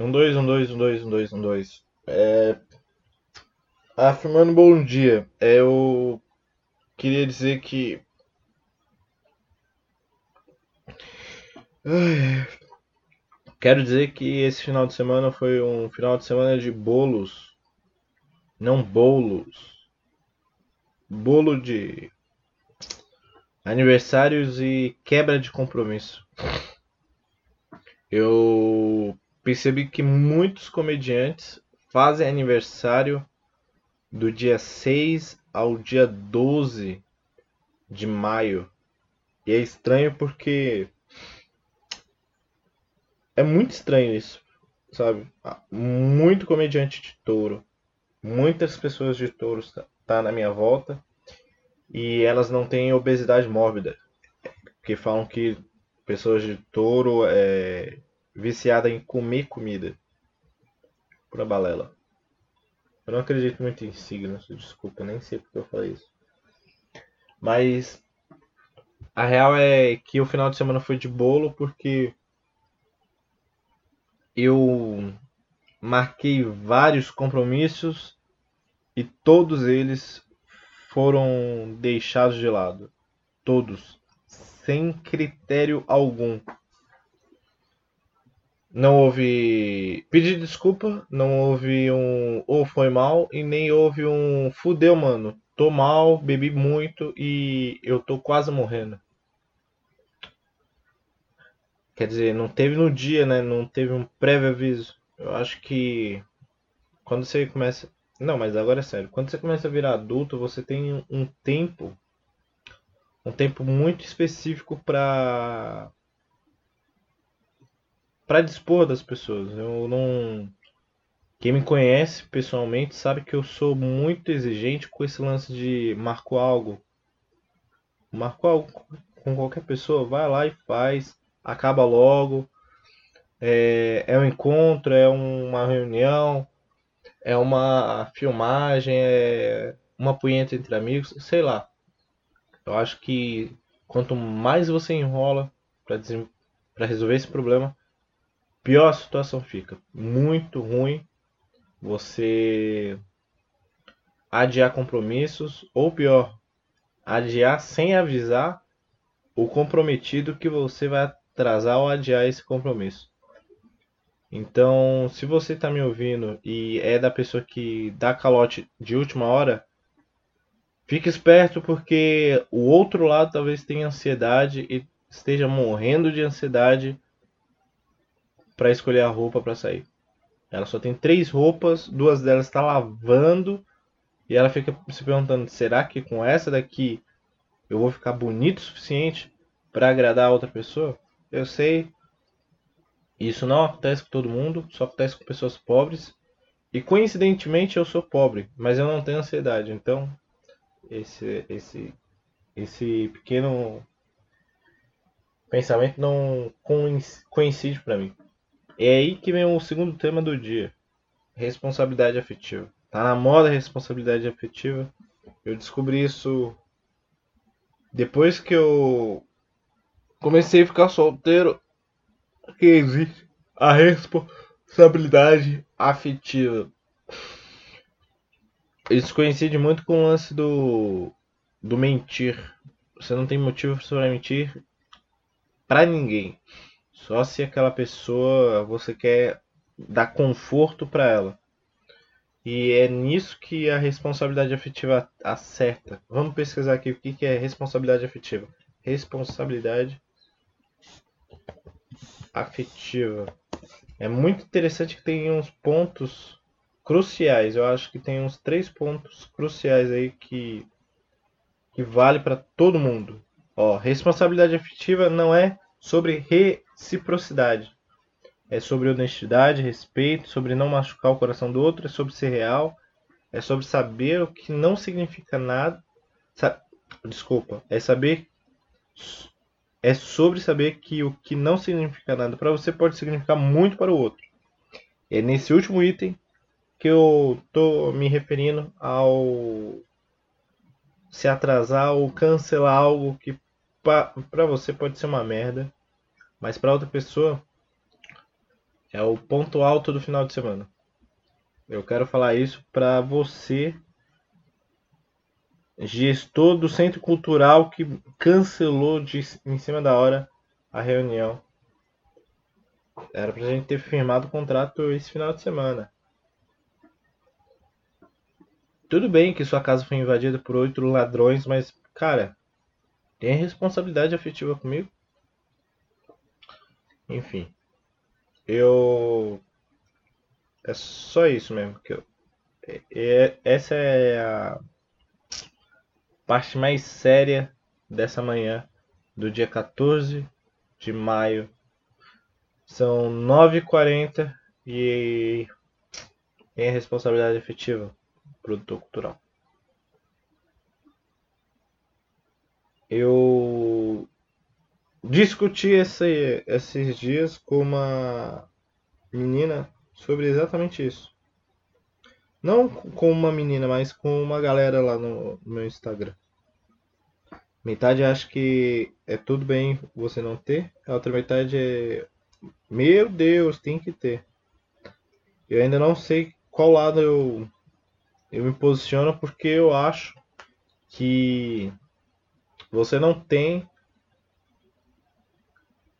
Um dois, um dois, um dois, um dois, um dois. É... Afirmando bom dia, eu queria dizer que. Quero dizer que esse final de semana foi um final de semana de bolos. Não bolos. Bolo de aniversários e quebra de compromisso. Eu percebi que muitos comediantes fazem aniversário do dia 6 ao dia 12 de maio. E é estranho porque é muito estranho isso, sabe? Muito comediante de touro, muitas pessoas de touro tá, tá na minha volta e elas não têm obesidade mórbida, porque falam que pessoas de touro é viciada em comer comida. Pura balela. Eu não acredito muito em signos, desculpa, nem sei porque eu falei isso. Mas a real é que o final de semana foi de bolo porque eu marquei vários compromissos e todos eles foram deixados de lado. Todos. Sem critério algum. Não houve pedir desculpa, não houve um ou foi mal e nem houve um fudeu, mano. Tô mal, bebi muito e eu tô quase morrendo. Quer dizer, não teve no dia, né? Não teve um prévio aviso. Eu acho que quando você começa. Não, mas agora é sério. Quando você começa a virar adulto, você tem um tempo. Um tempo muito específico para para dispor das pessoas. Eu não quem me conhece pessoalmente sabe que eu sou muito exigente com esse lance de marco algo. Marco algo com qualquer pessoa, vai lá e faz acaba logo. É, é um encontro, é uma reunião, é uma filmagem, é uma punheta entre amigos, sei lá. Eu acho que quanto mais você enrola para resolver esse problema, pior a situação fica. Muito ruim você adiar compromissos, ou pior, adiar sem avisar o comprometido que você vai atrasar ou adiar esse compromisso. Então, se você está me ouvindo e é da pessoa que dá calote de última hora, fique esperto porque o outro lado talvez tenha ansiedade e esteja morrendo de ansiedade para escolher a roupa para sair. Ela só tem três roupas, duas delas está lavando e ela fica se perguntando: será que com essa daqui eu vou ficar bonito o suficiente para agradar a outra pessoa? Eu sei. Isso não acontece com todo mundo, só acontece com pessoas pobres. E coincidentemente eu sou pobre, mas eu não tenho ansiedade. Então, esse esse esse pequeno pensamento não coincide para mim. É aí que vem o segundo tema do dia: responsabilidade afetiva. Tá na moda responsabilidade afetiva. Eu descobri isso depois que eu comecei a ficar solteiro que existe a responsabilidade afetiva. Isso coincide muito com o lance do do mentir. Você não tem motivo para mentir para ninguém. Só se aquela pessoa você quer dar conforto para ela. E é nisso que a responsabilidade afetiva acerta. Vamos pesquisar aqui o que é responsabilidade afetiva. Responsabilidade afetiva. É muito interessante que tem uns pontos cruciais. Eu acho que tem uns três pontos cruciais aí que, que vale para todo mundo. Ó, responsabilidade afetiva não é sobre reciprocidade. É sobre honestidade, respeito, sobre não machucar o coração do outro, é sobre ser real, é sobre saber o que não significa nada. Sa Desculpa, é saber é sobre saber que o que não significa nada para você pode significar muito para o outro. É nesse último item que eu tô me referindo ao se atrasar ou cancelar algo que para você pode ser uma merda, mas para outra pessoa é o ponto alto do final de semana. Eu quero falar isso para você, gestor do centro cultural que cancelou de, em cima da hora a reunião. Era pra gente ter firmado o contrato esse final de semana. Tudo bem que sua casa foi invadida por oito ladrões, mas, cara, tem responsabilidade afetiva comigo? Enfim. Eu. É só isso mesmo. Que eu... É, é, essa é a parte mais séria dessa manhã do dia 14 de maio. São 9h40 e em responsabilidade efetiva, produtor cultural. Eu discuti esse, esses dias com uma menina sobre exatamente isso. Não com uma menina, mas com uma galera lá no, meu Instagram. Metade acha que é tudo bem você não ter, a outra metade é. Meu Deus, tem que ter. Eu ainda não sei qual lado eu, eu me posiciono porque eu acho que você não tem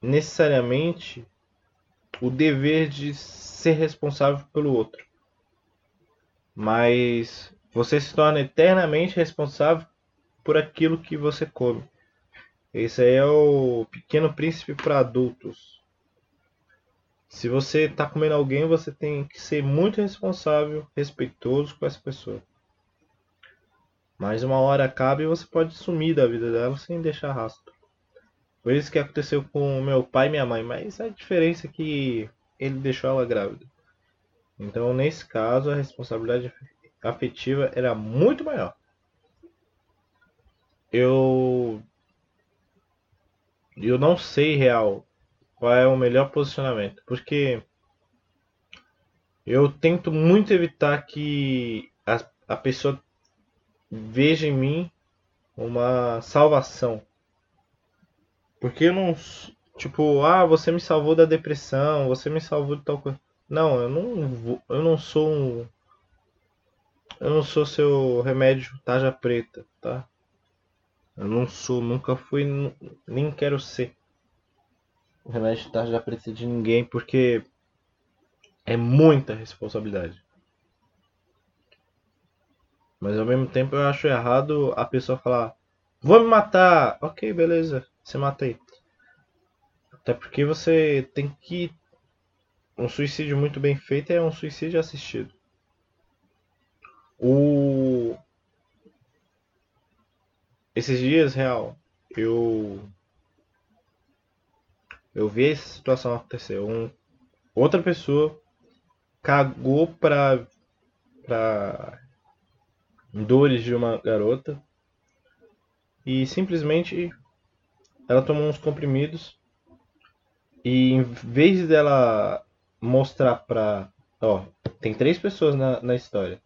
necessariamente o dever de ser responsável pelo outro. Mas você se torna eternamente responsável por aquilo que você come. Esse aí é o Pequeno Príncipe para adultos. Se você está comendo alguém, você tem que ser muito responsável, respeitoso com essa pessoa. Mas uma hora acaba e você pode sumir da vida dela sem deixar rastro. Foi isso que aconteceu com meu pai e minha mãe, mas a diferença é que ele deixou ela grávida. Então, nesse caso, a responsabilidade afetiva era muito maior. Eu eu não sei real qual é o melhor posicionamento, porque eu tento muito evitar que a, a pessoa veja em mim uma salvação. Porque não. Tipo, ah, você me salvou da depressão, você me salvou de tal coisa. Não, eu não vou, eu não sou um. Eu não sou seu remédio tarja preta, tá? Eu não sou, nunca fui, nem quero ser o remédio tarja preta de ninguém, porque é muita responsabilidade. Mas ao mesmo tempo eu acho errado a pessoa falar: Vou me matar! Ok, beleza, você mata aí. Até porque você tem que. Um suicídio muito bem feito é um suicídio assistido. O. Esses dias, real, eu. Eu vi essa situação acontecer. Um... Outra pessoa cagou pra. pra dores de uma garota e simplesmente ela tomou uns comprimidos e em vez dela mostrar pra. Ó, tem três pessoas na, na história.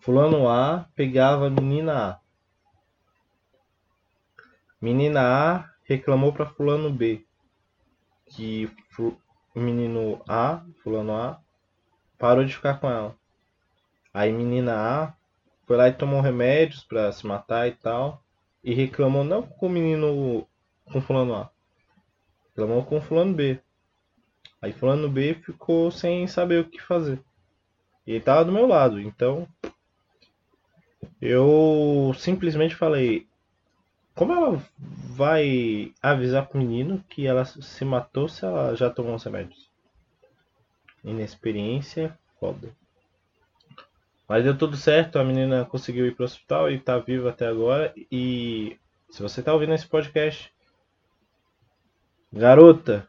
Fulano A pegava menina A. Menina A reclamou para fulano B que menino A, fulano A, parou de ficar com ela. Aí menina A foi lá e tomou remédios para se matar e tal. E reclamou não com o menino com fulano A. Reclamou com fulano B. Aí fulano B ficou sem saber o que fazer. E ele tava do meu lado, então eu simplesmente falei, como ela vai avisar pro menino que ela se matou se ela já tomou os remédios? Inexperiência foda. Mas deu tudo certo, a menina conseguiu ir pro hospital e tá viva até agora. E se você tá ouvindo esse podcast, garota,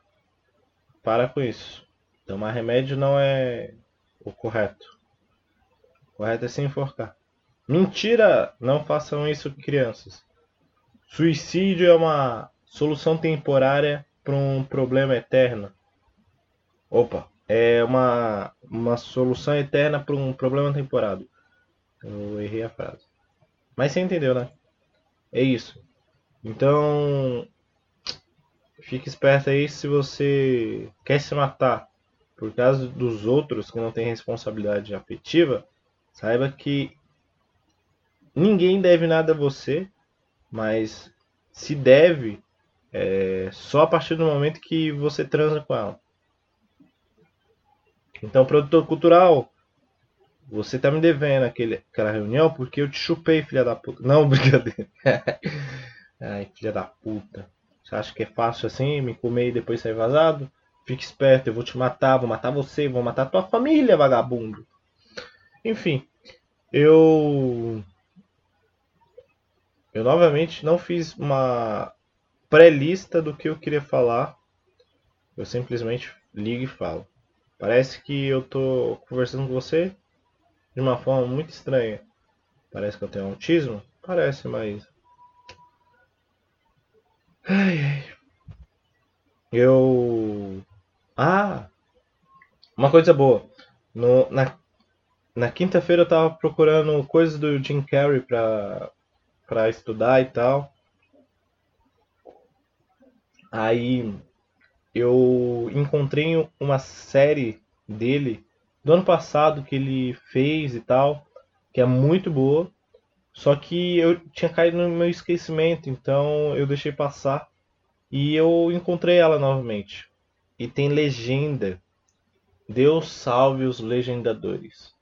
para com isso. Tomar remédio não é o correto. O correto é se enforcar. Mentira! Não façam isso, crianças. Suicídio é uma solução temporária para um problema eterno. Opa, é uma, uma solução eterna para um problema temporário. Eu errei a frase. Mas você entendeu, né? É isso. Então, fique esperto aí se você quer se matar por causa dos outros que não têm responsabilidade afetiva, saiba que ninguém deve nada a você, mas se deve é, só a partir do momento que você transa com ela. Então, produtor cultural, você tá me devendo aquele, aquela reunião porque eu te chupei, filha da puta. Não, brincadeira. Ai, filha da puta. Você acha que é fácil assim, me comer e depois sair vazado? Fique esperto, eu vou te matar, vou matar você, vou matar tua família, vagabundo. Enfim, eu. Eu novamente não fiz uma pré-lista do que eu queria falar. Eu simplesmente ligo e falo. Parece que eu tô conversando com você de uma forma muito estranha. Parece que eu tenho autismo? Parece, mas. Ai, ai. Eu. Ah! Uma coisa boa. No, na na quinta-feira eu tava procurando coisas do Jim Carrey pra, pra estudar e tal. Aí eu encontrei uma série dele do ano passado que ele fez e tal, que é muito boa. Só que eu tinha caído no meu esquecimento, então eu deixei passar e eu encontrei ela novamente. E tem legenda. Deus salve os legendadores.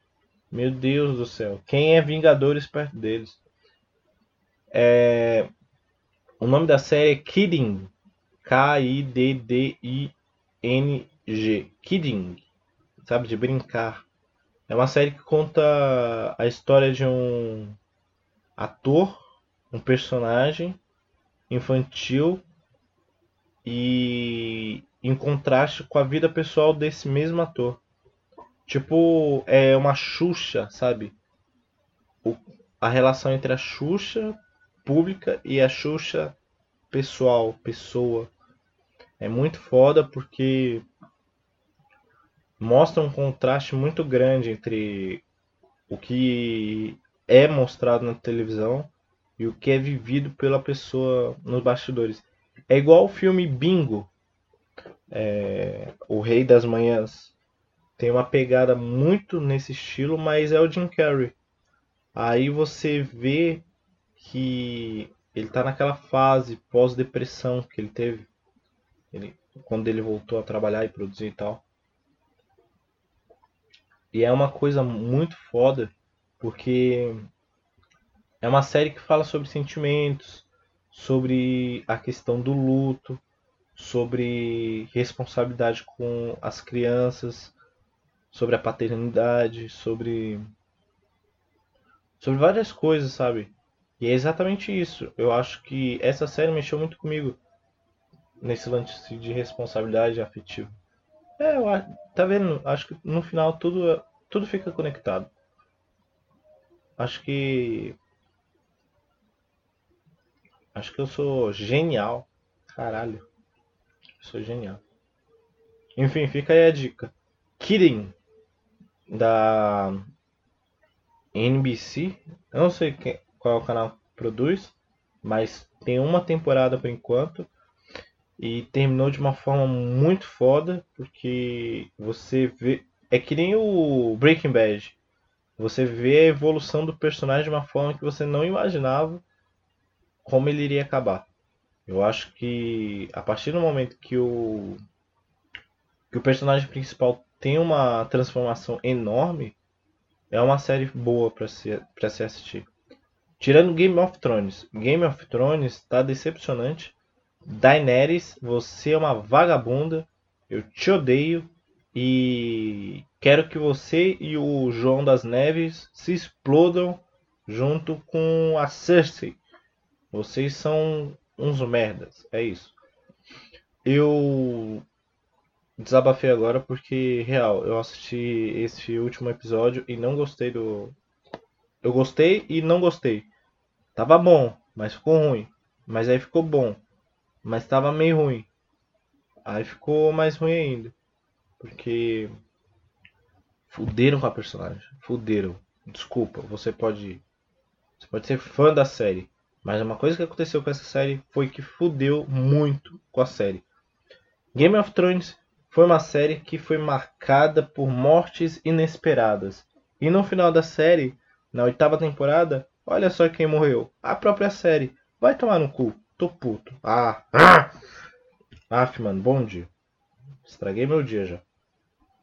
Meu Deus do céu. Quem é Vingadores perto deles? É... O nome da série é Kidding. K-I-D-D-I-N-G. Kidding sabe? De brincar. É uma série que conta a história de um ator, um personagem infantil e em contraste com a vida pessoal desse mesmo ator. Tipo, é uma Xuxa, sabe? O, a relação entre a Xuxa pública e a Xuxa pessoal, pessoa. É muito foda porque mostra um contraste muito grande entre o que é mostrado na televisão e o que é vivido pela pessoa nos bastidores. É igual o filme Bingo, é, O Rei das Manhãs. Tem uma pegada muito nesse estilo, mas é o Jim Carrey. Aí você vê que ele está naquela fase pós-depressão que ele teve. Ele, quando ele voltou a trabalhar e produzir e tal. E é uma coisa muito foda, porque é uma série que fala sobre sentimentos, sobre a questão do luto, sobre responsabilidade com as crianças, sobre a paternidade, sobre sobre várias coisas, sabe? E é exatamente isso. Eu acho que essa série mexeu muito comigo nesse lance de responsabilidade afetiva. É, eu, tá vendo? Acho que no final tudo, tudo fica conectado. Acho que. Acho que eu sou genial. Caralho. Eu sou genial. Enfim, fica aí a dica. Kidding. Da NBC. Eu não sei quem, qual canal produz. Mas tem uma temporada por enquanto e terminou de uma forma muito foda, porque você vê. É que nem o Breaking Bad. Você vê a evolução do personagem de uma forma que você não imaginava como ele iria acabar. Eu acho que a partir do momento que o que o personagem principal tem uma transformação enorme, é uma série boa para se, se assistir. Tirando Game of Thrones. Game of Thrones está decepcionante Daenerys, você é uma vagabunda, eu te odeio e quero que você e o João das Neves se explodam junto com a Cersei. Vocês são uns merdas, é isso. Eu desabafei agora porque, real, eu assisti esse último episódio e não gostei do. Eu gostei e não gostei. Tava bom, mas ficou ruim. Mas aí ficou bom mas estava meio ruim. Aí ficou mais ruim ainda. Porque fuderam com a personagem. Fuderam. Desculpa, você pode. Você pode ser fã da série. Mas uma coisa que aconteceu com essa série foi que fudeu muito com a série. Game of Thrones foi uma série que foi marcada por mortes inesperadas. E no final da série, na oitava temporada, olha só quem morreu. A própria série. Vai tomar no cu. Tô puto. Ah. Ah. Mano, bom dia. Estraguei meu dia já.